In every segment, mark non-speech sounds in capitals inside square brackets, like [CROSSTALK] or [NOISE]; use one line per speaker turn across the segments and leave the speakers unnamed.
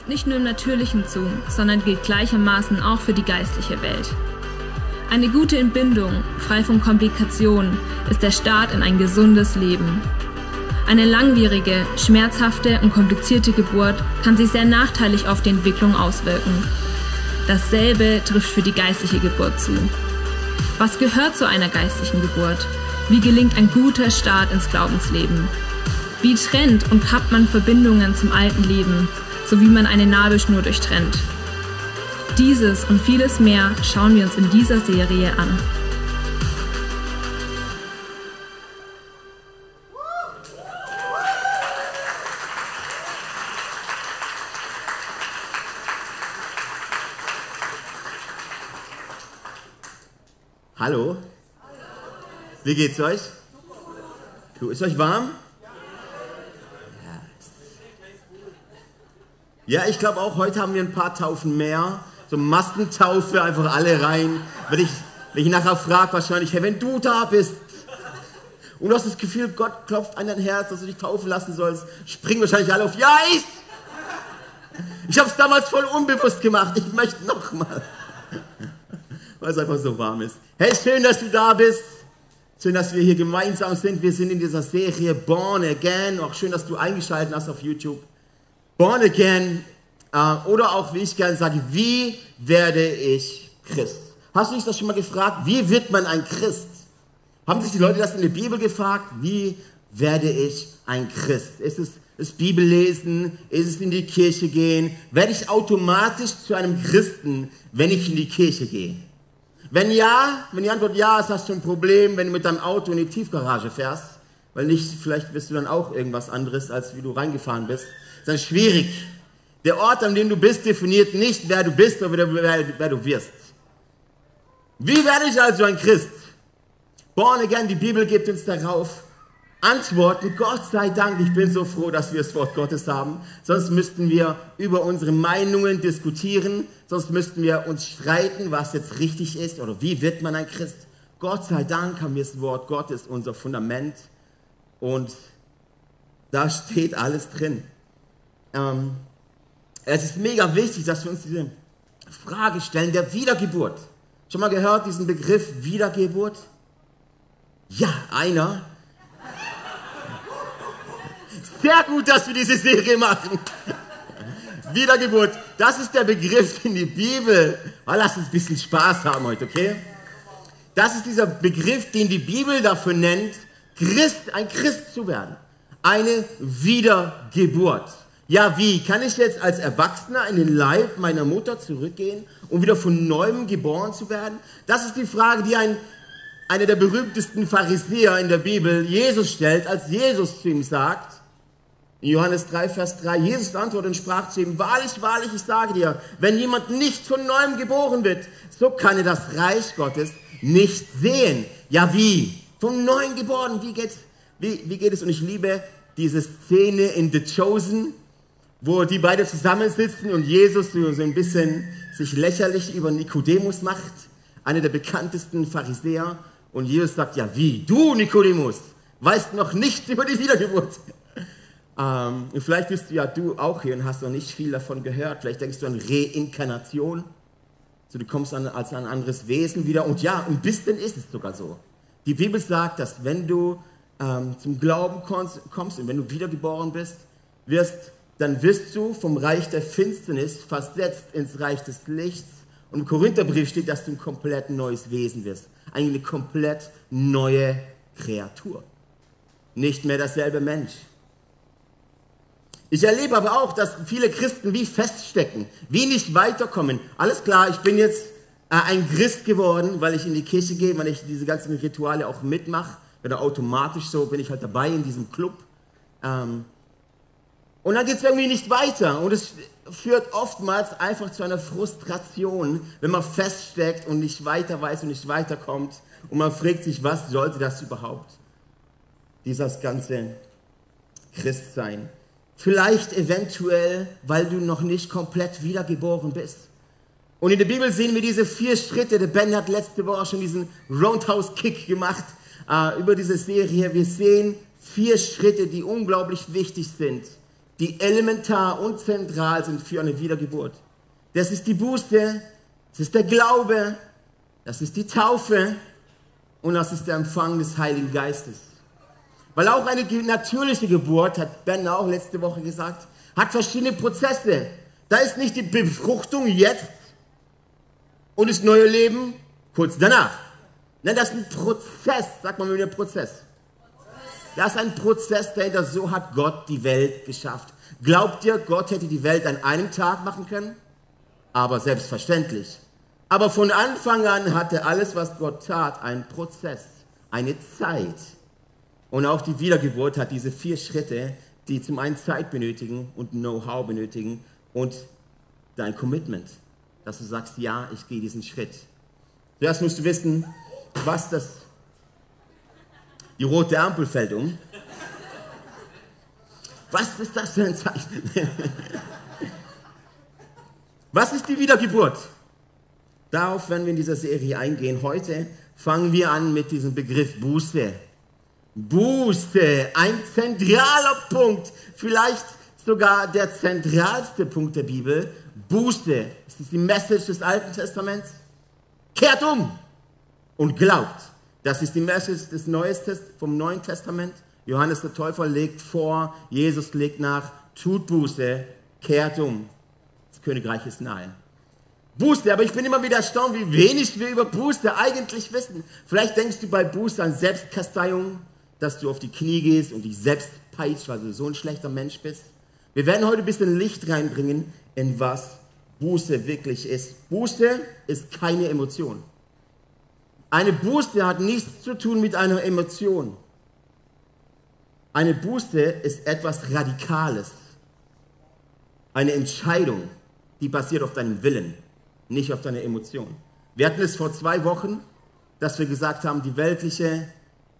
trifft nicht nur im Natürlichen zu, sondern gilt gleichermaßen auch für die geistliche Welt. Eine gute Entbindung, frei von Komplikationen, ist der Start in ein gesundes Leben. Eine langwierige, schmerzhafte und komplizierte Geburt kann sich sehr nachteilig auf die Entwicklung auswirken. Dasselbe trifft für die geistliche Geburt zu. Was gehört zu einer geistlichen Geburt? Wie gelingt ein guter Start ins Glaubensleben? Wie trennt und kappt man Verbindungen zum alten Leben, so wie man eine Nabelschnur durchtrennt? Dieses und vieles mehr schauen wir uns in dieser Serie an.
Hallo? Wie geht's euch? Ist euch warm? Ja, ich glaube auch, heute haben wir ein paar Taufen mehr. So Massentaufe, einfach alle rein. Wenn ich, wenn ich nachher frage, wahrscheinlich, hey, wenn du da bist und du hast das Gefühl, Gott klopft an dein Herz, dass du dich taufen lassen sollst, springen wahrscheinlich alle auf, ja, ich! Ich habe es damals voll unbewusst gemacht, ich möchte nochmal weil es einfach so warm ist. Hey, schön, dass du da bist. Schön, dass wir hier gemeinsam sind. Wir sind in dieser Serie Born Again. Auch schön, dass du eingeschaltet hast auf YouTube. Born Again. Äh, oder auch, wie ich gerne sage, wie werde ich Christ? Hast du dich das schon mal gefragt? Wie wird man ein Christ? Haben sich die Leute das in der Bibel gefragt? Wie werde ich ein Christ? Ist es das Bibellesen? Ist es in die Kirche gehen? Werde ich automatisch zu einem Christen, wenn ich in die Kirche gehe? Wenn ja, wenn die Antwort ja ist, hast du ein Problem, wenn du mit deinem Auto in die Tiefgarage fährst, weil nicht, vielleicht bist du dann auch irgendwas anderes, als wie du reingefahren bist. Das ist schwierig. Der Ort, an dem du bist, definiert nicht, wer du bist oder wer, wer du wirst. Wie werde ich also ein Christ? Born again, die Bibel gibt uns darauf antworten, Gott sei Dank, ich bin so froh, dass wir das Wort Gottes haben. Sonst müssten wir über unsere Meinungen diskutieren, sonst müssten wir uns streiten, was jetzt richtig ist oder wie wird man ein Christ. Gott sei Dank haben wir das Wort Gottes, unser Fundament und da steht alles drin. Ähm, es ist mega wichtig, dass wir uns diese Frage stellen der Wiedergeburt. Schon mal gehört diesen Begriff Wiedergeburt? Ja, einer sehr gut, dass wir diese Serie machen. Wiedergeburt, das ist der Begriff in die Bibel. Oh, lass uns ein bisschen Spaß haben heute, okay? Das ist dieser Begriff, den die Bibel dafür nennt, Christ, ein Christ zu werden. Eine Wiedergeburt. Ja, wie? Kann ich jetzt als Erwachsener in den Leib meiner Mutter zurückgehen, um wieder von neuem geboren zu werden? Das ist die Frage, die ein, einer der berühmtesten Pharisäer in der Bibel Jesus stellt, als Jesus zu ihm sagt, in Johannes 3, Vers 3, Jesus antwortete und sprach zu ihm, wahrlich, wahrlich, ich sage dir, wenn jemand nicht von neuem geboren wird, so kann er das Reich Gottes nicht sehen. Ja, wie? Von neuem geboren, wie geht's? Wie, wie geht es? Und ich liebe diese Szene in The Chosen, wo die beiden zusammensitzen und Jesus so ein bisschen sich lächerlich über Nikodemus macht, einer der bekanntesten Pharisäer. Und Jesus sagt, ja wie, du Nikodemus, weißt noch nichts über die Wiedergeburt. Ähm, und vielleicht bist du ja du auch hier und hast noch nicht viel davon gehört. Vielleicht denkst du an Reinkarnation. So, du kommst an, als ein anderes Wesen wieder. Und ja, ein bisschen ist es sogar so. Die Bibel sagt, dass wenn du ähm, zum Glauben kommst, kommst und wenn du wiedergeboren bist, wirst, dann wirst du vom Reich der Finsternis versetzt ins Reich des Lichts. Und im Korintherbrief steht, dass du ein komplett neues Wesen wirst. Eine komplett neue Kreatur. Nicht mehr dasselbe Mensch. Ich erlebe aber auch, dass viele Christen wie feststecken, wie nicht weiterkommen. Alles klar, ich bin jetzt äh, ein Christ geworden, weil ich in die Kirche gehe, weil ich diese ganzen Rituale auch mitmache. Oder automatisch so bin ich halt dabei in diesem Club. Ähm, und dann geht es irgendwie nicht weiter. Und es führt oftmals einfach zu einer Frustration, wenn man feststeckt und nicht weiter weiß und nicht weiterkommt. Und man fragt sich, was sollte das überhaupt? Dieses ganze Christsein. Vielleicht eventuell, weil du noch nicht komplett wiedergeboren bist. Und in der Bibel sehen wir diese vier Schritte. Der Ben hat letzte Woche schon diesen Roundhouse-Kick gemacht äh, über diese Serie. Wir sehen vier Schritte, die unglaublich wichtig sind, die elementar und zentral sind für eine Wiedergeburt. Das ist die Buße, das ist der Glaube, das ist die Taufe und das ist der Empfang des Heiligen Geistes. Weil auch eine natürliche Geburt, hat Ben auch letzte Woche gesagt, hat verschiedene Prozesse. Da ist nicht die Befruchtung jetzt und das neue Leben kurz danach. Nein, das ist ein Prozess. Sag mal mit mir Prozess. Das ist ein Prozess dahinter. So hat Gott die Welt geschafft. Glaubt ihr, Gott hätte die Welt an einem Tag machen können? Aber selbstverständlich. Aber von Anfang an hatte alles, was Gott tat, einen Prozess, eine Zeit. Und auch die Wiedergeburt hat diese vier Schritte, die zum einen Zeit benötigen und Know-how benötigen und dein Commitment, dass du sagst, ja, ich gehe diesen Schritt. Zuerst musst du wissen, was das, die rote Ampel fällt um. Was ist das für ein Zeichen? [LAUGHS] Was ist die Wiedergeburt? Darauf werden wir in dieser Serie eingehen. Heute fangen wir an mit diesem Begriff Buße. Buße, ein zentraler Punkt, vielleicht sogar der zentralste Punkt der Bibel. Buße, das ist die Message des Alten Testaments. Kehrt um und glaubt. Das ist die Message des Neuesten vom Neuen Testament. Johannes der Täufer legt vor, Jesus legt nach, tut Buße, kehrt um. Das Königreich ist nahe. Buße, aber ich bin immer wieder erstaunt, wie wenig wir über Buße eigentlich wissen. Vielleicht denkst du bei Buße an Selbstkasteiung, dass du auf die Knie gehst und dich selbst peitscht, weil du so ein schlechter Mensch bist. Wir werden heute ein bisschen Licht reinbringen, in was Buße wirklich ist. Buße ist keine Emotion. Eine Buße hat nichts zu tun mit einer Emotion. Eine Buße ist etwas Radikales. Eine Entscheidung, die basiert auf deinem Willen, nicht auf deiner Emotion. Wir hatten es vor zwei Wochen, dass wir gesagt haben, die weltliche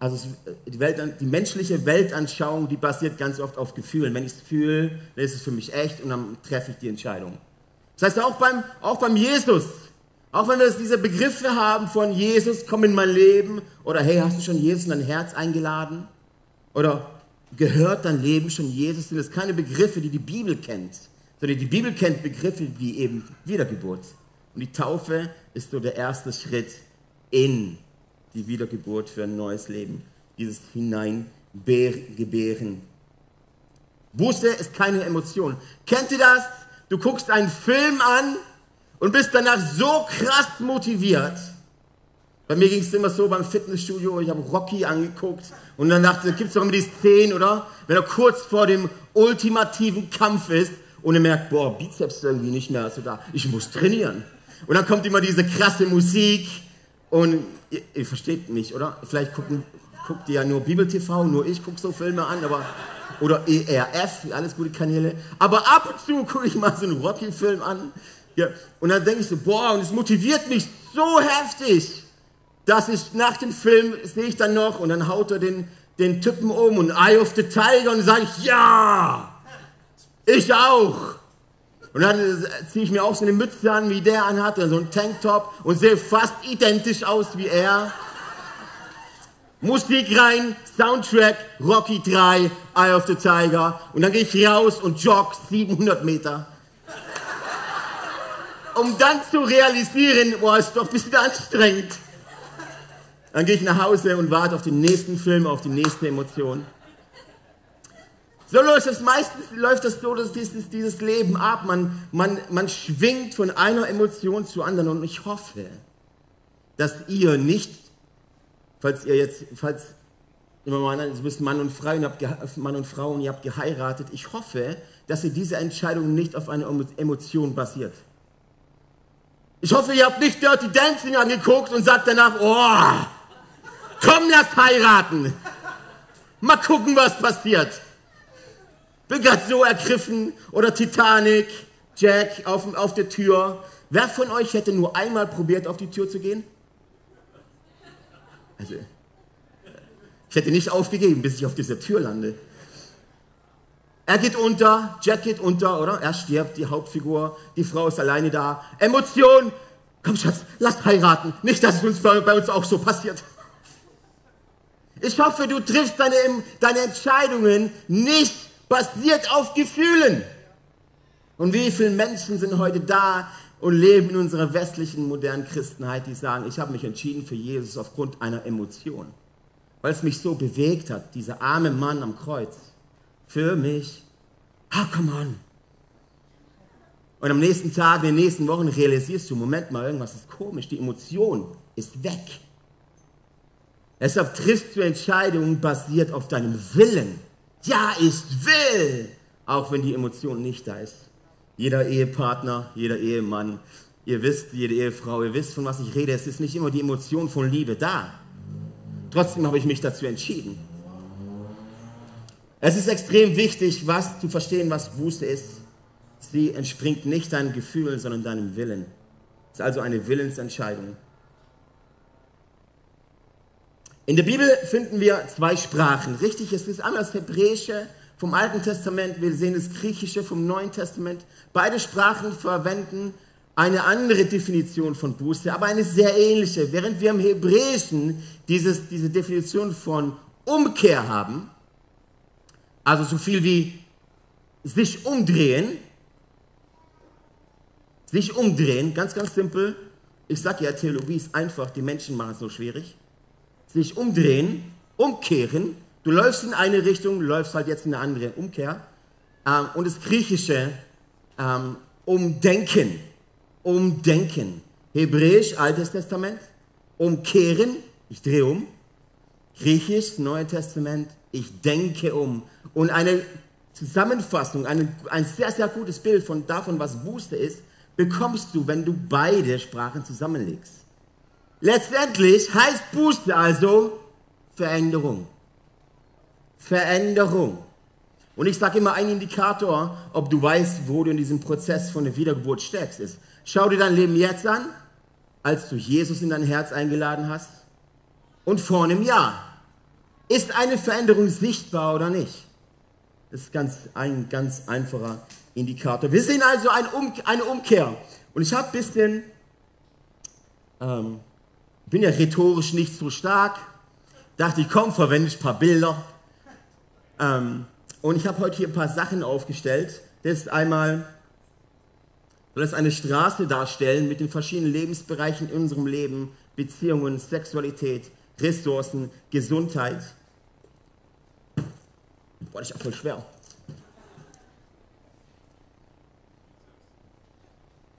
also die, Welt, die, menschliche Weltanschauung, die basiert ganz oft auf Gefühlen. Wenn ich es fühle, dann ist es für mich echt und dann treffe ich die Entscheidung. Das heißt, auch beim, auch beim Jesus, auch wenn wir diese Begriffe haben von Jesus, komm in mein Leben oder hey, hast du schon Jesus in dein Herz eingeladen? Oder gehört dein Leben schon Jesus? Sind das keine Begriffe, die die Bibel kennt, sondern die Bibel kennt Begriffe wie eben Wiedergeburt. Und die Taufe ist so der erste Schritt in die Wiedergeburt für ein neues Leben, dieses Hineingebären. Buße ist keine Emotion. Kennt ihr das? Du guckst einen Film an und bist danach so krass motiviert. Bei mir ging es immer so beim Fitnessstudio, ich habe Rocky angeguckt und dann dachte, ich, gibt es doch immer die Szenen, oder? Wenn er kurz vor dem ultimativen Kampf ist und er merkt, boah, Bizeps irgendwie nicht mehr so da, ich muss trainieren. Und dann kommt immer diese krasse Musik und ihr, ihr versteht mich, oder? Vielleicht gucken, guckt ihr ja nur Bibel TV, nur ich gucke so Filme an, aber oder ERF, alles gute Kanäle. Aber ab und zu gucke ich mal so einen Rocky-Film an. Ja, und dann denke ich so, boah, und es motiviert mich so heftig, dass ich nach dem Film sehe ich dann noch und dann haut er den, den Typen um und Eye of the Tiger und sage ich, ja, ich auch. Und dann ziehe ich mir auch so eine Mütze an, wie der anhat, oder so einen Tanktop und sehe fast identisch aus wie er. Musik rein, Soundtrack, Rocky 3, Eye of the Tiger. Und dann gehe ich raus und jogge 700 Meter. Um dann zu realisieren, boah, ist doch ein bisschen anstrengend. Dann gehe ich nach Hause und warte auf den nächsten Film, auf die nächste Emotion. So läuft es meistens, läuft das so, dass dieses, dieses Leben ab. Man, man, man schwingt von einer Emotion zur anderen und ich hoffe, dass ihr nicht, falls ihr jetzt, falls immer mal, du bist Mann und Frau und, habt, Mann und Frau und ihr habt geheiratet, ich hoffe, dass ihr diese Entscheidung nicht auf eine Emotion basiert. Ich hoffe, ihr habt nicht Dirty Dancing angeguckt und sagt danach, oh, komm, lass heiraten. Mal gucken, was passiert bin gerade so ergriffen. Oder Titanic, Jack auf, auf der Tür. Wer von euch hätte nur einmal probiert, auf die Tür zu gehen? Also, ich hätte nicht aufgegeben, bis ich auf dieser Tür lande. Er geht unter, Jack geht unter, oder? Er stirbt, die Hauptfigur, die Frau ist alleine da. Emotion, komm Schatz, lass heiraten. Nicht, dass es uns bei, bei uns auch so passiert. Ich hoffe, du triffst deine, deine Entscheidungen nicht basiert auf Gefühlen. Und wie viele Menschen sind heute da und leben in unserer westlichen modernen Christenheit, die sagen, ich habe mich entschieden für Jesus aufgrund einer Emotion, weil es mich so bewegt hat, dieser arme Mann am Kreuz. Für mich. Ah, come on. Und am nächsten Tag, in den nächsten Wochen realisierst du, Moment mal, irgendwas ist komisch, die Emotion ist weg. Deshalb triffst du Entscheidungen basiert auf deinem Willen. Ja, ich will, auch wenn die Emotion nicht da ist. Jeder Ehepartner, jeder Ehemann, ihr wisst, jede Ehefrau, ihr wisst, von was ich rede. Es ist nicht immer die Emotion von Liebe da. Trotzdem habe ich mich dazu entschieden. Es ist extrem wichtig, was zu verstehen, was Buße ist. Sie entspringt nicht deinen Gefühlen, sondern deinem Willen. Es ist also eine Willensentscheidung. In der Bibel finden wir zwei Sprachen. Richtig, es ist einmal das Hebräische vom Alten Testament, wir sehen das Griechische vom Neuen Testament. Beide Sprachen verwenden eine andere Definition von Buße, aber eine sehr ähnliche. Während wir im Hebräischen dieses, diese Definition von Umkehr haben, also so viel wie sich umdrehen, sich umdrehen, ganz, ganz simpel. Ich sage ja, Theologie ist einfach, die Menschen machen es so schwierig. Sich umdrehen, umkehren. Du läufst in eine Richtung, läufst halt jetzt in eine andere Umkehr. Ähm, und das Griechische, ähm, umdenken. Umdenken. Hebräisch, Altes Testament. Umkehren, ich drehe um. Griechisch, Neues Testament, ich denke um. Und eine Zusammenfassung, eine, ein sehr, sehr gutes Bild von davon, was Buße ist, bekommst du, wenn du beide Sprachen zusammenlegst. Letztendlich heißt Buße also Veränderung. Veränderung. Und ich sage immer, ein Indikator, ob du weißt, wo du in diesem Prozess von der Wiedergeburt steckst, ist, schau dir dein Leben jetzt an, als du Jesus in dein Herz eingeladen hast und vor einem Jahr. Ist eine Veränderung sichtbar oder nicht? Das ist ganz, ein ganz einfacher Indikator. Wir sehen also ein um, eine Umkehr. Und ich habe ein bisschen, ähm, bin ja rhetorisch nicht so stark, dachte ich, komm, verwende ich ein paar Bilder. Ähm, und ich habe heute hier ein paar Sachen aufgestellt. Das ist einmal, soll das eine Straße darstellen mit den verschiedenen Lebensbereichen in unserem Leben, Beziehungen, Sexualität, Ressourcen, Gesundheit. Boah, das ist auch voll schwer.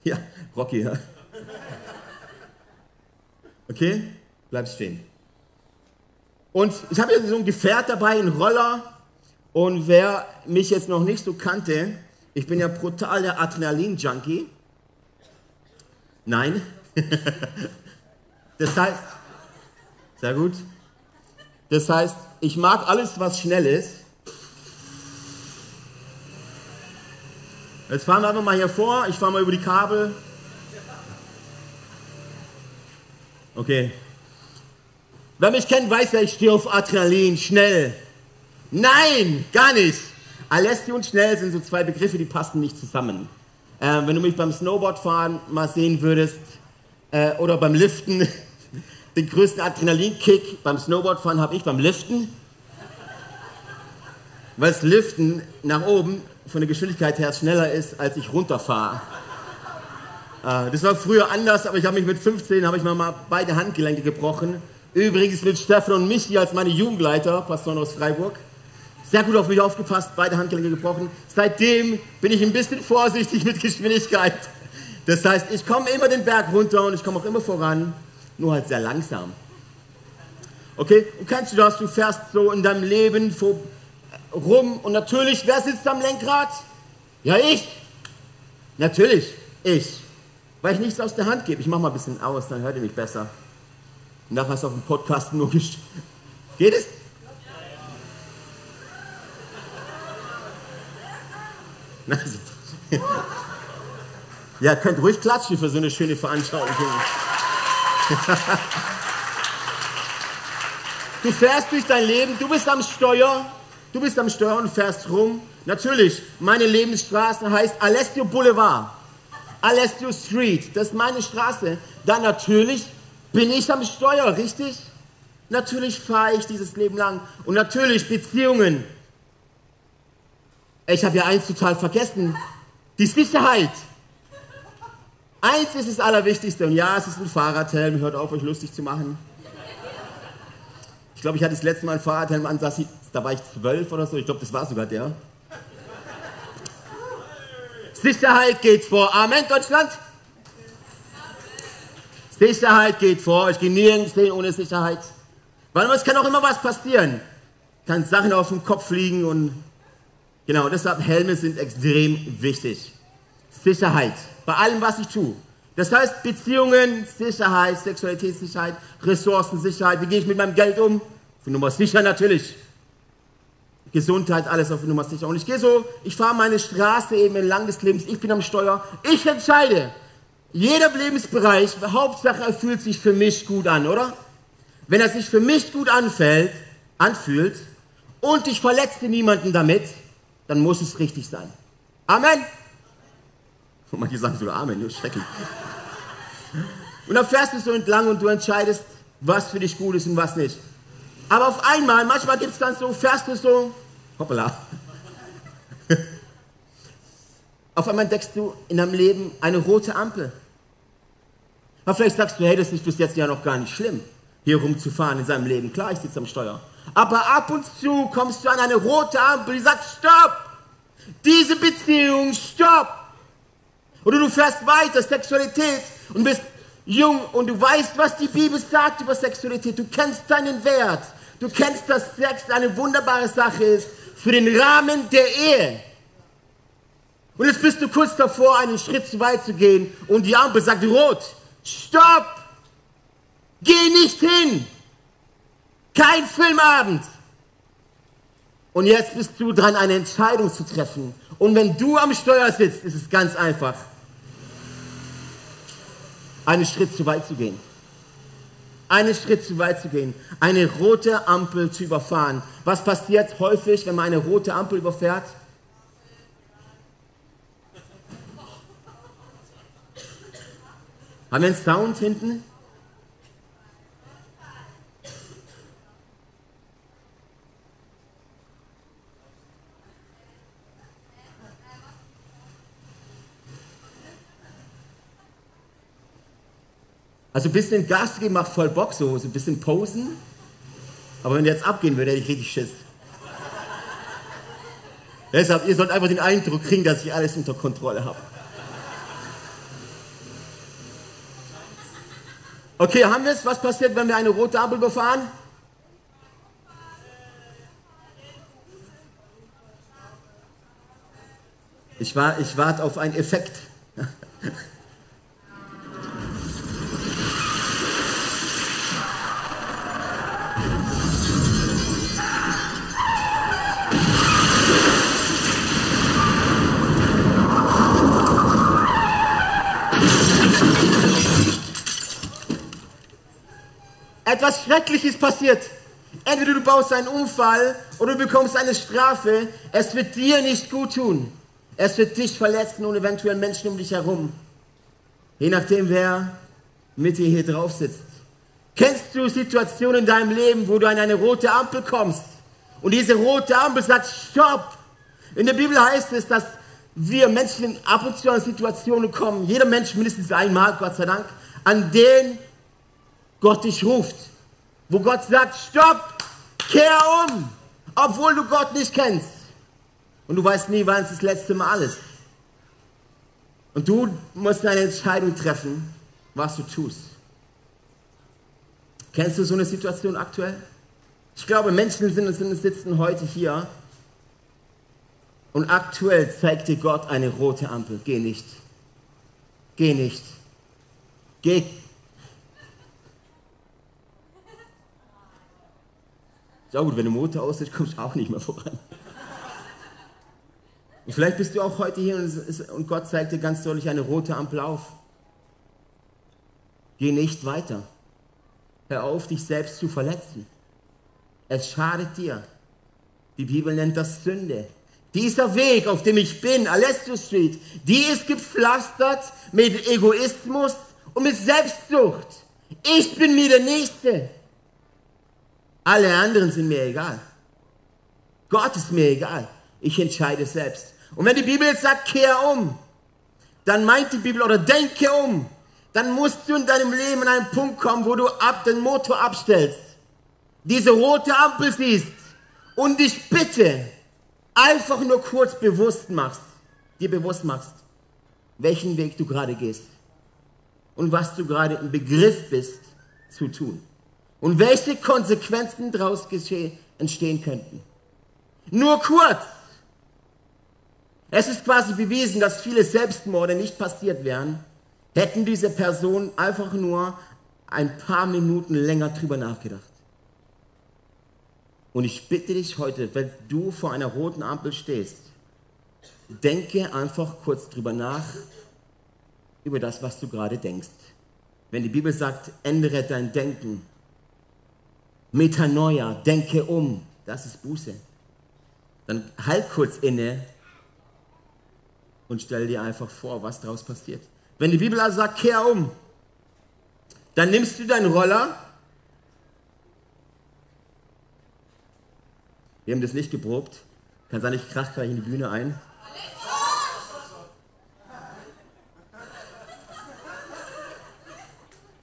Ja, Rocky, ja. Okay, bleib stehen. Und ich habe jetzt so ein Gefährt dabei, einen Roller. Und wer mich jetzt noch nicht so kannte, ich bin ja brutal der Adrenalin-Junkie. Nein. [LAUGHS] das heißt, sehr gut. Das heißt, ich mag alles, was schnell ist. Jetzt fahren wir einfach mal hier vor. Ich fahre mal über die Kabel. Okay. Wer mich kennt, weiß ich stehe auf Adrenalin, schnell. Nein, gar nicht. Alessio und schnell sind so zwei Begriffe, die passen nicht zusammen. Äh, wenn du mich beim Snowboardfahren mal sehen würdest äh, oder beim Liften, [LAUGHS] den größten Adrenalinkick beim Snowboardfahren habe ich beim Liften. Weil das Liften nach oben von der Geschwindigkeit her schneller ist, als ich runterfahre. Äh, das war früher anders, aber ich habe mich mit 15 habe ich mal beide Handgelenke gebrochen. Übrigens mit Stefan und Michi als meine Jugendleiter, Pastoren aus Freiburg. Sehr gut auf mich aufgepasst, beide Handgelenke gebrochen. Seitdem bin ich ein bisschen vorsichtig mit Geschwindigkeit. Das heißt, ich komme immer den Berg runter und ich komme auch immer voran, nur halt sehr langsam. Okay, und kennst du das? Du fährst so in deinem Leben vor, rum und natürlich, wer sitzt am Lenkrad? Ja, ich. Natürlich, ich. Weil ich nichts aus der Hand gebe. Ich mache mal ein bisschen aus, dann hört ihr mich besser. Nachher hast du auf dem Podcast nur gest Geht es? [LAUGHS] ja, könnt ruhig klatschen für so eine schöne Veranstaltung. Du fährst durch dein Leben, du bist am Steuer, Du bist am Steuer und fährst rum. Natürlich, meine Lebensstraße heißt Alessio Boulevard. Alessio Street, das ist meine Straße. Dann natürlich bin ich am Steuer, richtig? Natürlich fahre ich dieses Leben lang. Und natürlich Beziehungen. Ich habe ja eins total vergessen. Die Sicherheit. Eins ist das Allerwichtigste. Und ja, es ist ein Fahrradhelm. Hört auf, euch lustig zu machen. Ich glaube, ich hatte das letzte Mal ein Fahrradhelm an, da war ich zwölf oder so. Ich glaube, das war sogar der. Sicherheit geht vor. Amen, Deutschland. Sicherheit geht vor. Ich gehe nirgends hin ohne Sicherheit. Weil es kann auch immer was passieren. Kann Sachen auf den Kopf fliegen und genau, deshalb Helme sind extrem wichtig. Sicherheit bei allem, was ich tue. Das heißt Beziehungen, Sicherheit, Sexualitätssicherheit, Ressourcensicherheit. Wie gehe ich mit meinem Geld um? Für Nummer sicher natürlich. Gesundheit, alles auf Nummer sicher. Und ich gehe so, ich fahre meine Straße eben entlang des Lebens, ich bin am Steuer, ich entscheide. Jeder Lebensbereich, Hauptsache er fühlt sich für mich gut an, oder? Wenn er sich für mich gut anfällt, anfühlt und ich verletze niemanden damit, dann muss es richtig sein. Amen. Und manche sagen so Amen, das ist schrecklich. Und dann fährst du so entlang und du entscheidest, was für dich gut ist und was nicht. Aber auf einmal, manchmal gibt es dann so, fährst du so, hoppala. auf einmal entdeckst du in deinem Leben eine rote Ampel. Aber vielleicht sagst du, hey, das ist bis jetzt ja noch gar nicht schlimm, hier rumzufahren in seinem Leben. Klar, ich sitze am Steuer. Aber ab und zu kommst du an eine rote Ampel, die sagt, stopp! Diese Beziehung, stopp! Oder du fährst weiter, Sexualität, und bist jung und du weißt, was die Bibel sagt über Sexualität. Du kennst deinen Wert. Du kennst, dass Sex eine wunderbare Sache ist für den Rahmen der Ehe. Und jetzt bist du kurz davor, einen Schritt zu weit zu gehen und die Ampel sagt rot. Stopp! Geh nicht hin! Kein Filmabend! Und jetzt bist du dran, eine Entscheidung zu treffen. Und wenn du am Steuer sitzt, ist es ganz einfach, einen Schritt zu weit zu gehen. Einen Schritt zu weit zu gehen. Eine rote Ampel zu überfahren. Was passiert häufig, wenn man eine rote Ampel überfährt? Haben wir einen Sound hinten? Also ein bisschen Gas geben macht voll Bock, so, so ein bisschen posen. Aber wenn der jetzt abgehen würde, hätte ich richtig Schiss. Deshalb, ihr sollt einfach den Eindruck kriegen, dass ich alles unter Kontrolle habe. Okay, haben wir es? Was passiert, wenn wir eine rote Ampel befahren? Ich, war, ich warte auf einen Effekt. [LAUGHS] Etwas Schreckliches passiert. Entweder du baust einen Unfall oder du bekommst eine Strafe. Es wird dir nicht gut tun. Es wird dich verletzen und eventuell Menschen um dich herum. Je nachdem, wer mit dir hier drauf sitzt. Kennst du Situationen in deinem Leben, wo du an eine rote Ampel kommst und diese rote Ampel sagt, stopp. In der Bibel heißt es, dass wir Menschen ab und zu an Situationen kommen, jeder Mensch mindestens einmal, Gott sei Dank, an denen Gott dich ruft. Wo Gott sagt, stopp, kehr um, obwohl du Gott nicht kennst. Und du weißt nie, wann es das letzte Mal ist. Und du musst eine Entscheidung treffen, was du tust. Kennst du so eine Situation aktuell? Ich glaube, Menschen sind, sind, sitzen heute hier und aktuell zeigt dir Gott eine rote Ampel. Geh nicht. Geh nicht. Geh Ja gut, wenn der Motor aus ist, kommst du auch nicht mehr voran. Und vielleicht bist du auch heute hier und Gott zeigt dir ganz deutlich eine rote Ampel auf. Geh nicht weiter. Hör auf, dich selbst zu verletzen. Es schadet dir. Die Bibel nennt das Sünde. Dieser Weg, auf dem ich bin, Alessio Street, die ist gepflastert mit Egoismus und mit Selbstsucht. Ich bin mir der Nächste. Alle anderen sind mir egal. Gott ist mir egal. Ich entscheide selbst. Und wenn die Bibel jetzt sagt, kehr um, dann meint die Bibel oder denke um, dann musst du in deinem Leben an einen Punkt kommen, wo du ab den Motor abstellst, diese rote Ampel siehst und dich bitte einfach nur kurz bewusst machst, dir bewusst machst, welchen Weg du gerade gehst und was du gerade im Begriff bist zu tun und welche Konsequenzen daraus entstehen könnten. Nur kurz. Es ist quasi bewiesen, dass viele Selbstmorde nicht passiert wären, hätten diese Personen einfach nur ein paar Minuten länger drüber nachgedacht. Und ich bitte dich heute, wenn du vor einer roten Ampel stehst, denke einfach kurz drüber nach, über das, was du gerade denkst. Wenn die Bibel sagt, ändere dein Denken, Metanoia, denke um, das ist Buße. Dann halt kurz inne und stell dir einfach vor, was daraus passiert. Wenn die Bibel also sagt, kehr um, dann nimmst du deinen Roller. Wir haben das nicht geprobt. Kann sein, ich krach gleich in die Bühne ein.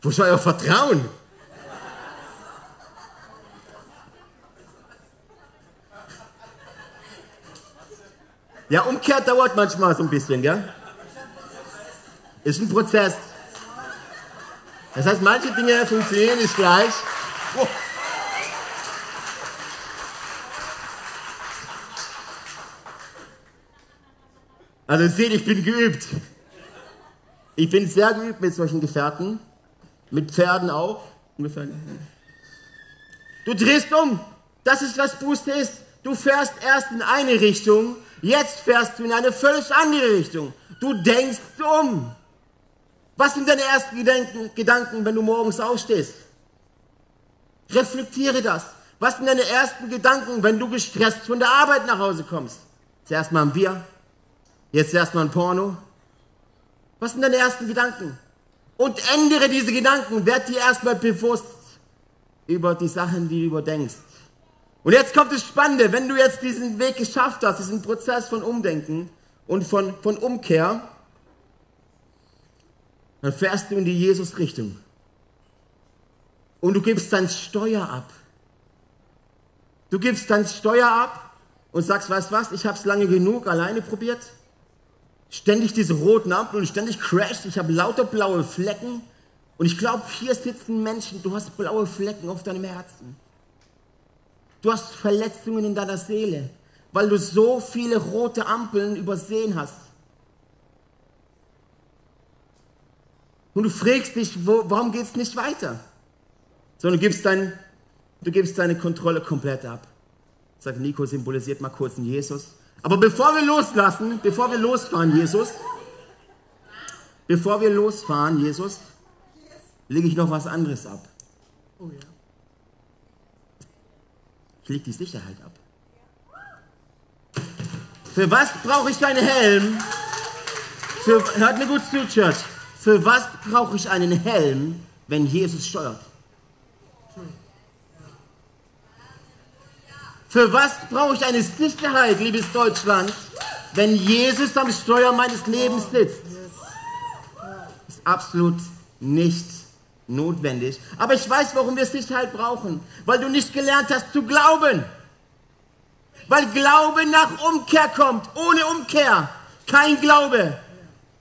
Wo ist euer Vertrauen? Ja, Umkehr dauert manchmal so ein bisschen, gell? Ist ein Prozess. Das heißt, manche Dinge funktionieren nicht gleich. Oh. Also seht, ich bin geübt. Ich bin sehr geübt mit solchen Gefährten. Mit Pferden auch. Ungefähr. Du drehst um. Das ist, was Buße ist. Du fährst erst in eine Richtung, jetzt fährst du in eine völlig andere Richtung. Du denkst um. Was sind deine ersten Gedanken, Gedanken, wenn du morgens aufstehst? Reflektiere das. Was sind deine ersten Gedanken, wenn du gestresst von der Arbeit nach Hause kommst? Zuerst mal ein Bier, jetzt erstmal ein Porno. Was sind deine ersten Gedanken? Und ändere diese Gedanken, werd dir erstmal bewusst über die Sachen, die du überdenkst. Und jetzt kommt das Spannende, wenn du jetzt diesen Weg geschafft hast, diesen Prozess von Umdenken und von, von Umkehr, dann fährst du in die Jesus-Richtung. Und du gibst dein Steuer ab. Du gibst dein Steuer ab und sagst, weißt was, ich habe es lange genug alleine probiert. Ständig diese roten Ampeln und ständig crasht. Ich habe lauter blaue Flecken. Und ich glaube, hier sitzen Menschen, du hast blaue Flecken auf deinem Herzen. Du hast Verletzungen in deiner Seele, weil du so viele rote Ampeln übersehen hast. Und du fragst dich, wo, warum geht es nicht weiter? Sondern du gibst, dein, du gibst deine Kontrolle komplett ab. Sagt Nico, symbolisiert mal kurz einen Jesus. Aber bevor wir loslassen, bevor wir losfahren, Jesus, bevor wir losfahren, Jesus, lege ich noch was anderes ab. Oh ja lege die Sicherheit ab. Für was brauche ich einen Helm? Für, hört mir gut zu, Church. Für was brauche ich einen Helm, wenn Jesus steuert? Für was brauche ich eine Sicherheit, liebes Deutschland, wenn Jesus am Steuer meines Lebens sitzt? Ist absolut nichts notwendig. Aber ich weiß, warum wir Sicherheit brauchen. Weil du nicht gelernt hast zu glauben. Weil Glaube nach Umkehr kommt. Ohne Umkehr kein Glaube.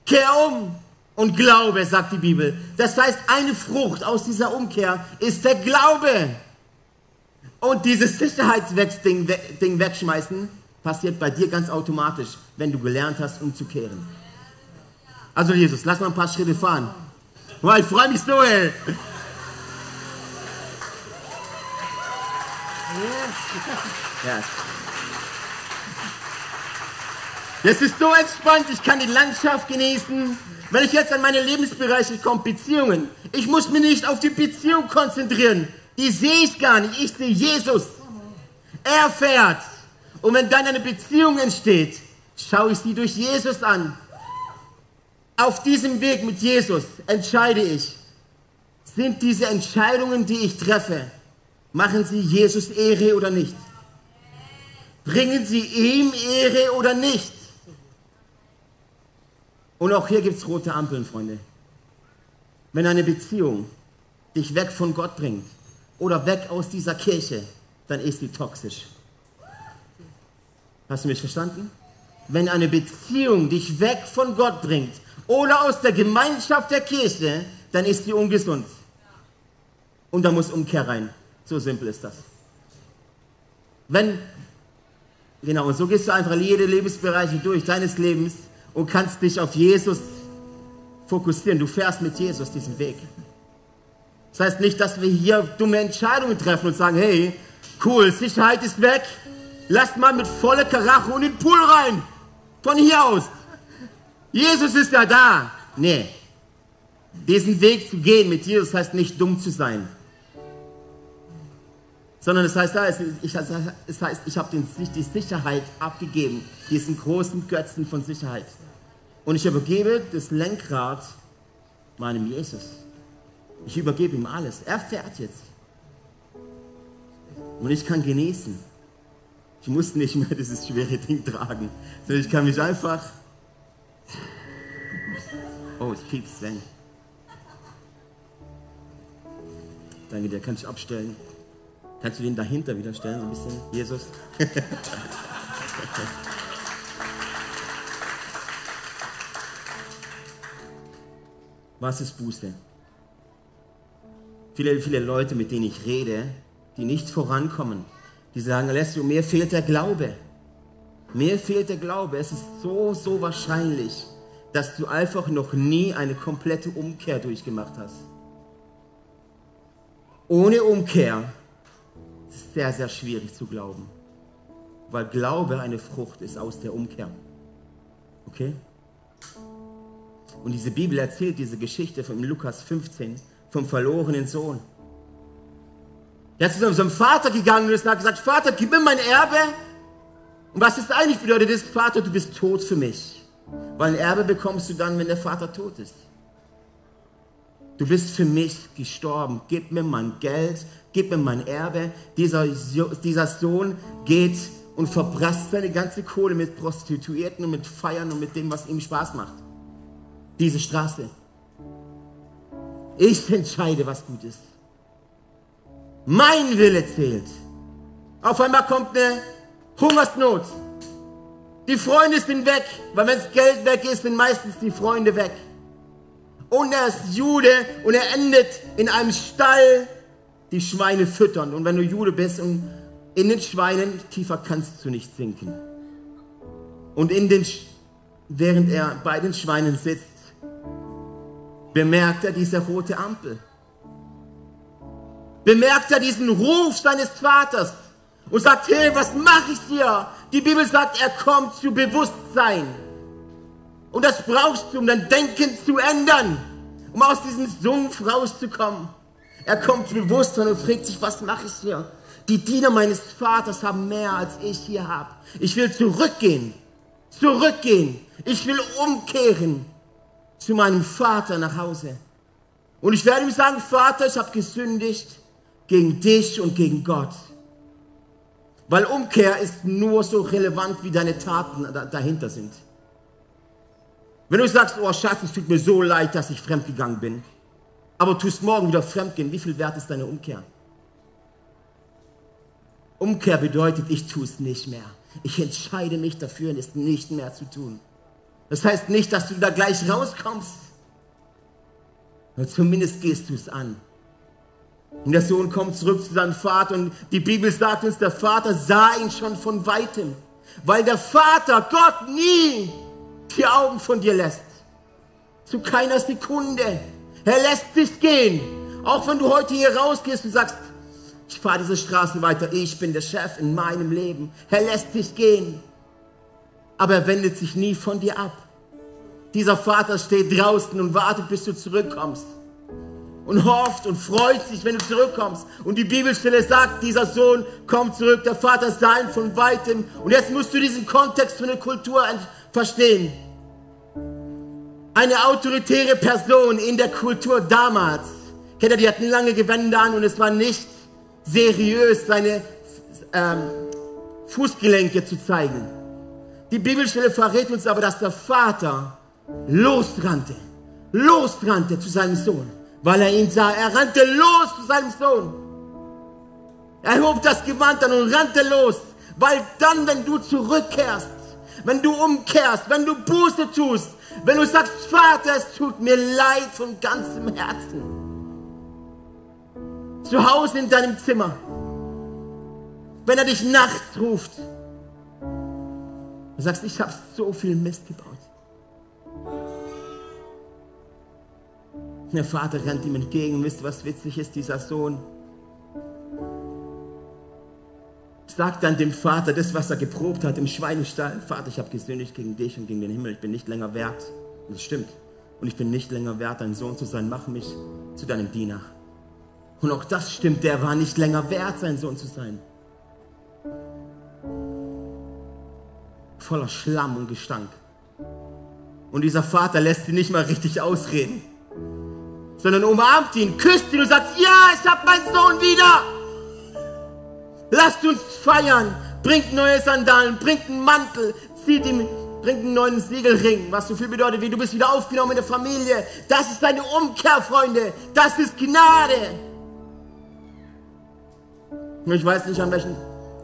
Kehr um und Glaube, sagt die Bibel. Das heißt, eine Frucht aus dieser Umkehr ist der Glaube. Und dieses Sicherheitsding Ding wegschmeißen passiert bei dir ganz automatisch, wenn du gelernt hast, umzukehren. Also Jesus, lass mal ein paar Schritte fahren. Ich freue mich so, ey. Ja. Es ist so entspannt, ich kann die Landschaft genießen. Wenn ich jetzt an meine Lebensbereiche komme, Beziehungen, ich muss mich nicht auf die Beziehung konzentrieren. Die sehe ich gar nicht. Ich sehe Jesus. Er fährt. Und wenn dann eine Beziehung entsteht, schaue ich sie durch Jesus an. Auf diesem Weg mit Jesus entscheide ich, sind diese Entscheidungen, die ich treffe, machen sie Jesus Ehre oder nicht? Bringen sie ihm Ehre oder nicht? Und auch hier gibt es rote Ampeln, Freunde. Wenn eine Beziehung dich weg von Gott bringt oder weg aus dieser Kirche, dann ist sie toxisch. Hast du mich verstanden? Wenn eine Beziehung dich weg von Gott bringt oder aus der Gemeinschaft der Kirche, dann ist sie ungesund. Und da muss Umkehr rein. So simpel ist das. Wenn, genau, und so gehst du einfach jede Lebensbereiche durch deines Lebens und kannst dich auf Jesus fokussieren. Du fährst mit Jesus diesen Weg. Das heißt nicht, dass wir hier dumme Entscheidungen treffen und sagen, hey, cool, Sicherheit ist weg, lasst mal mit voller Karacho in den Pool rein. Von hier aus. Jesus ist ja da. Nee. Diesen Weg zu gehen mit Jesus heißt nicht dumm zu sein. Sondern es heißt, es heißt, ich habe die Sicherheit abgegeben, diesen großen Götzen von Sicherheit. Und ich übergebe das Lenkrad meinem Jesus. Ich übergebe ihm alles. Er fährt jetzt. Und ich kann genießen. Ich muss nicht mehr dieses schwere Ding tragen, sondern ich kann mich einfach. Oh, es piepst, Sven. Danke dir, kann ich abstellen. Kannst du den dahinter wieder stellen, ein bisschen? Jesus. [LAUGHS] Was ist Buße? Viele, viele Leute, mit denen ich rede, die nicht vorankommen, die sagen, Alessio, mir fehlt der Glaube. Mir fehlt der Glaube. Es ist so, so wahrscheinlich, dass du einfach noch nie eine komplette Umkehr durchgemacht hast. Ohne Umkehr ist sehr, sehr schwierig zu glauben. Weil Glaube eine Frucht ist aus der Umkehr. Okay? Und diese Bibel erzählt diese Geschichte von Lukas 15 vom verlorenen Sohn. Der ist zu seinem Vater gegangen und hat gesagt, Vater, gib mir mein Erbe. Und was ist eigentlich bedeutet das, Vater, du bist tot für mich. Weil ein Erbe bekommst du dann, wenn der Vater tot ist. Du bist für mich gestorben. Gib mir mein Geld, gib mir mein Erbe. Dieser, dieser Sohn geht und verprasst seine ganze Kohle mit Prostituierten und mit Feiern und mit dem, was ihm Spaß macht. Diese Straße. Ich entscheide, was gut ist. Mein Wille zählt. Auf einmal kommt eine Hungersnot. Die Freunde sind weg, weil wenn das Geld weg ist, sind meistens die Freunde weg. Und er ist Jude und er endet in einem Stall, die Schweine füttern. Und wenn du Jude bist und in den Schweinen, tiefer kannst du nicht sinken. Und in den, während er bei den Schweinen sitzt, bemerkt er diese rote Ampel bemerkt er diesen Ruf seines Vaters und sagt, hey, was mache ich dir? Die Bibel sagt, er kommt zu Bewusstsein. Und das brauchst du, um dein Denken zu ändern, um aus diesem Sumpf rauszukommen. Er kommt zu Bewusstsein und fragt sich, was mache ich hier? Die Diener meines Vaters haben mehr, als ich hier habe. Ich will zurückgehen, zurückgehen. Ich will umkehren zu meinem Vater nach Hause. Und ich werde ihm sagen, Vater, ich habe gesündigt gegen dich und gegen Gott. Weil Umkehr ist nur so relevant, wie deine Taten dahinter sind. Wenn du sagst, oh Schatz, es tut mir so leid, dass ich fremdgegangen bin, aber tust morgen wieder fremdgehen, wie viel wert ist deine Umkehr? Umkehr bedeutet, ich tue es nicht mehr. Ich entscheide mich dafür, es nicht mehr zu tun. Das heißt nicht, dass du da gleich rauskommst. Aber zumindest gehst du es an. Und der Sohn kommt zurück zu seinem Vater und die Bibel sagt uns, der Vater sah ihn schon von weitem, weil der Vater Gott nie die Augen von dir lässt. Zu keiner Sekunde. Er lässt dich gehen. Auch wenn du heute hier rausgehst und sagst, ich fahre diese Straße weiter, ich bin der Chef in meinem Leben. Er lässt dich gehen. Aber er wendet sich nie von dir ab. Dieser Vater steht draußen und wartet, bis du zurückkommst und hofft und freut sich, wenn du zurückkommst. Und die Bibelstelle sagt, dieser Sohn kommt zurück, der Vater sah ihn von weitem. Und jetzt musst du diesen Kontext von der Kultur verstehen. Eine autoritäre Person in der Kultur damals, kennt ihr, die hatten lange Gewänder an und es war nicht seriös, seine ähm, Fußgelenke zu zeigen. Die Bibelstelle verrät uns aber, dass der Vater losrannte, losrannte zu seinem Sohn, weil er ihn sah. Er rannte los zu seinem Sohn. Er hob das Gewand an und rannte los, weil dann, wenn du zurückkehrst, wenn du umkehrst, wenn du Buße tust, wenn du sagst, Vater, es tut mir leid von ganzem Herzen. Zu Hause in deinem Zimmer, wenn er dich nachts ruft, du sagst, ich habe so viel Mist gebaut. Der Vater rennt ihm entgegen. Wisst ihr, was witzig ist? Dieser Sohn sagt dann dem Vater das, was er geprobt hat im Schweinestall. Vater, ich habe gesündigt gegen dich und gegen den Himmel. Ich bin nicht länger wert. Und das stimmt. Und ich bin nicht länger wert, dein Sohn zu sein. Mach mich zu deinem Diener. Und auch das stimmt. Der war nicht länger wert, sein Sohn zu sein. Voller Schlamm und Gestank. Und dieser Vater lässt ihn nicht mal richtig ausreden sondern umarmt ihn, küsst ihn und sagt, ja, ich habe meinen Sohn wieder. Lasst uns feiern, bringt neue Sandalen, bringt einen Mantel, zieht ihm, bringt einen neuen Siegelring, was so viel bedeutet, wie du bist wieder aufgenommen in der Familie. Das ist deine Umkehr, Freunde. Das ist Gnade. Und ich weiß nicht, an welchem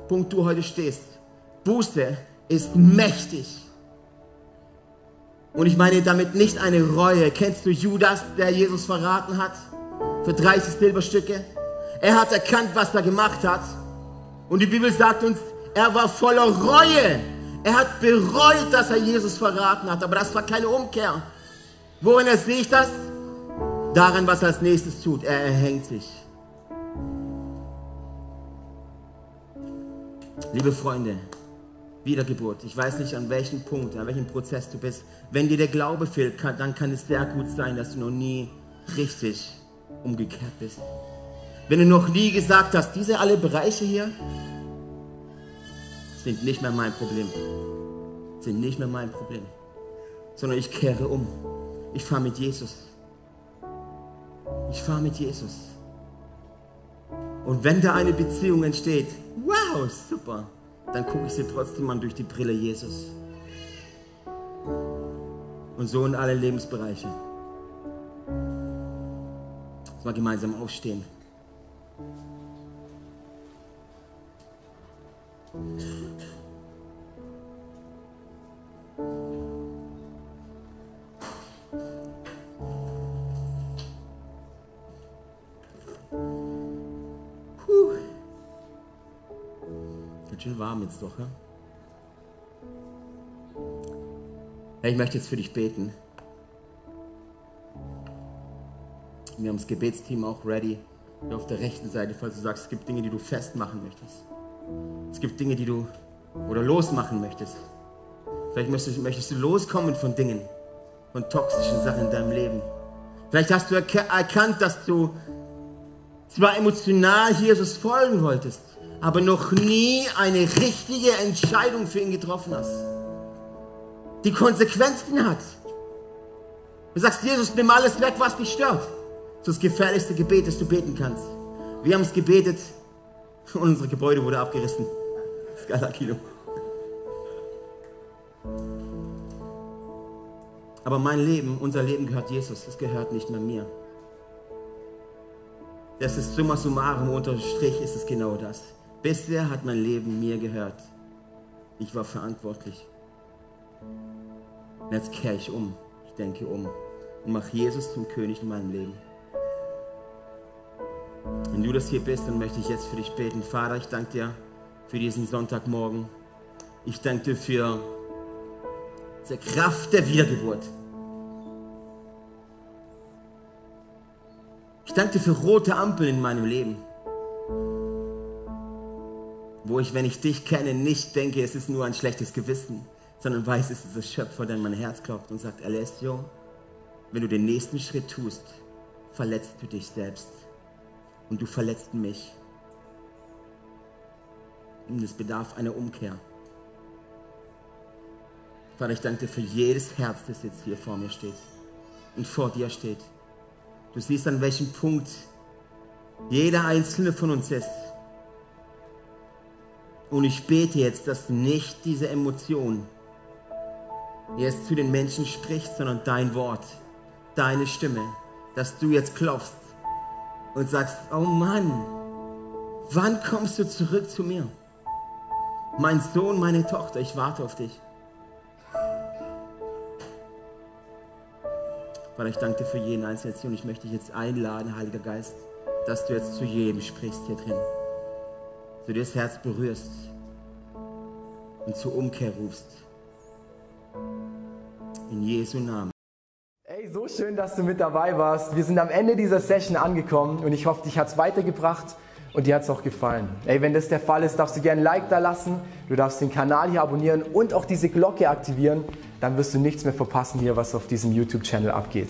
Punkt du heute stehst. Buße ist mächtig. Und ich meine damit nicht eine Reue. Kennst du Judas, der Jesus verraten hat? Für 30 Silberstücke? Er hat erkannt, was er gemacht hat. Und die Bibel sagt uns, er war voller Reue. Er hat bereut, dass er Jesus verraten hat. Aber das war keine Umkehr. Worin sehe ich das? Daran, was er als nächstes tut. Er erhängt sich. Liebe Freunde, Wiedergeburt. Ich weiß nicht, an welchem Punkt, an welchem Prozess du bist. Wenn dir der Glaube fehlt, kann, dann kann es sehr gut sein, dass du noch nie richtig umgekehrt bist. Wenn du noch nie gesagt hast, diese alle Bereiche hier sind nicht mehr mein Problem. Sind nicht mehr mein Problem. Sondern ich kehre um. Ich fahre mit Jesus. Ich fahre mit Jesus. Und wenn da eine Beziehung entsteht, wow, super dann gucke ich sie trotzdem an durch die Brille Jesus. Und so in alle Lebensbereiche. Lass mal gemeinsam aufstehen. Schön warm jetzt doch. Ja? Hey, ich möchte jetzt für dich beten. Wir haben das Gebetsteam auch ready. Auf der rechten Seite, falls du sagst, es gibt Dinge, die du festmachen möchtest. Es gibt Dinge, die du oder losmachen möchtest. Vielleicht möchtest, möchtest du loskommen von Dingen, von toxischen Sachen in deinem Leben. Vielleicht hast du erkannt, dass du zwar emotional Jesus folgen wolltest, aber noch nie eine richtige Entscheidung für ihn getroffen hast, die Konsequenzen hat. Du sagst, Jesus, nimm alles weg, was dich stört. Das ist das gefährlichste Gebet, das du beten kannst. Wir haben es gebetet und unser Gebäude wurde abgerissen. Skala Kilo. Aber mein Leben, unser Leben gehört Jesus, es gehört nicht mehr mir. Das ist summa summarum, unter Strich ist es genau das. Bisher hat mein Leben mir gehört. Ich war verantwortlich. Und jetzt kehre ich um. Ich denke um und mache Jesus zum König in meinem Leben. Wenn du das hier bist, dann möchte ich jetzt für dich beten. Vater, ich danke dir für diesen Sonntagmorgen. Ich danke dir für diese Kraft der Wiedergeburt. Ich danke dir für rote Ampeln in meinem Leben wo ich, wenn ich dich kenne, nicht denke, es ist nur ein schlechtes Gewissen, sondern weiß, es ist der Schöpfer, der in mein Herz klopft und sagt, Alessio, wenn du den nächsten Schritt tust, verletzt du dich selbst und du verletzt mich. Und es bedarf einer Umkehr. Vater, ich danke dir für jedes Herz, das jetzt hier vor mir steht und vor dir steht. Du siehst, an welchem Punkt jeder einzelne von uns ist. Und ich bete jetzt, dass nicht diese Emotion jetzt zu den Menschen spricht, sondern dein Wort, deine Stimme, dass du jetzt klopfst und sagst, oh Mann, wann kommst du zurück zu mir? Mein Sohn, meine Tochter, ich warte auf dich. Vater, ich danke dir für jeden Einzelnen und ich möchte dich jetzt einladen, Heiliger Geist, dass du jetzt zu jedem sprichst hier drin. Du das Herz berührst und zur Umkehr rufst. In Jesu Namen.
Ey, so schön, dass du mit dabei warst. Wir sind am Ende dieser Session angekommen und ich hoffe, dich hat es weitergebracht und dir hat es auch gefallen. Ey, wenn das der Fall ist, darfst du gerne ein Like da lassen, du darfst den Kanal hier abonnieren und auch diese Glocke aktivieren, dann wirst du nichts mehr verpassen hier, was auf diesem YouTube-Channel abgeht.